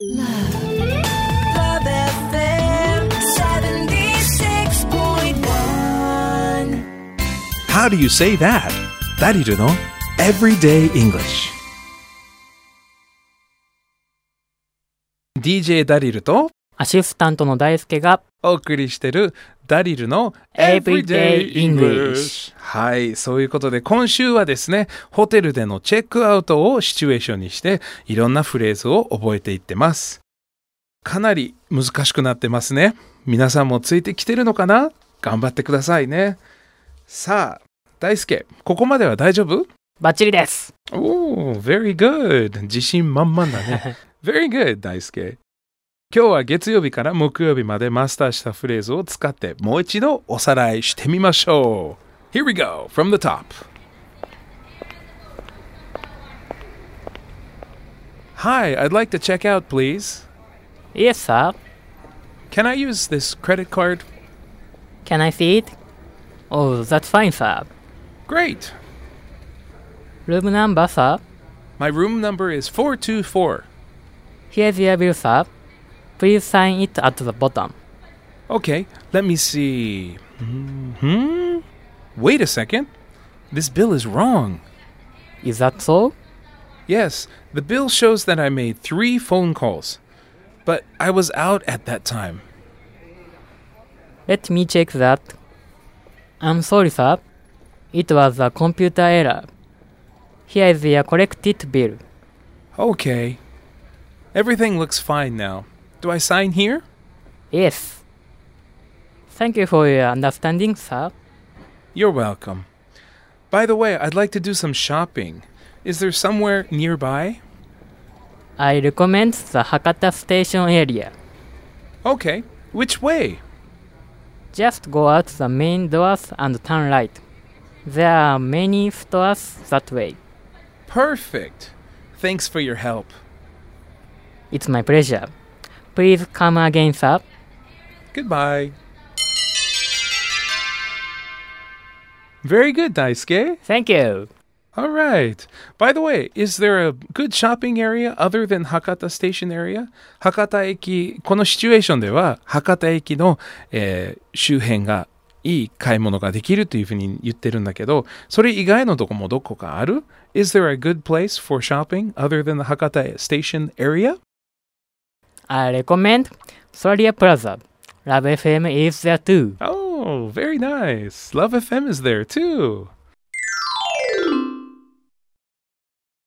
Love FM 76.1. How do you say that? ダリルの Everyday English DJ ダリルとアシスタントの大輔がお送りしてるダリルの Everyday English はい、そういうことで今週はですね、ホテルでのチェックアウトをシチュエーションにしていろんなフレーズを覚えていってます。かなり難しくなってますね。皆さんもついてきてるのかな？頑張ってくださいね。さあ、大輔、ここまでは大丈夫？バッチリですおー、very good. 自信満々だね。very good, 大輔。今日は月曜日から木曜日までマスターしたフレーズを使ってもう一度おさらいしてみましょう。Here we go, from the top. Hi, I'd like to check out, please. Yes, sir. Can I use this credit card? Can I see it? Oh, that's fine, sir. Great. Room number, sir. My room number is 424. Here's your bill, sir. Please sign it at the bottom. Okay, let me see. Hmm? Wait a second. This bill is wrong. Is that so? Yes, the bill shows that I made three phone calls, but I was out at that time. Let me check that. I'm sorry, sir. It was a computer error. Here is your corrected bill. Okay. Everything looks fine now. Do I sign here? Yes. Thank you for your understanding, sir. You're welcome. By the way, I'd like to do some shopping. Is there somewhere nearby? I recommend the Hakata station area. Okay. Which way? Just go out the main doors and turn right. There are many stores that way. Perfect. Thanks for your help. It's my pleasure. Please come again, sir. Goodbye. Very good, Daisuke. Thank you. All right. By the way, is there a good shopping area other than Hakata Station area? 博多駅、このシチュエーションでは、博多駅の、えー、周辺がいい買い物ができるというふうに言ってるんだけど、それ以外のとこもどこかある eh, ?Is there a good place for shopping other than the Hakata Station area? I recommend Solaria Plaza. Love FM is there too. Oh! Oh, very nice. Love FM is there too.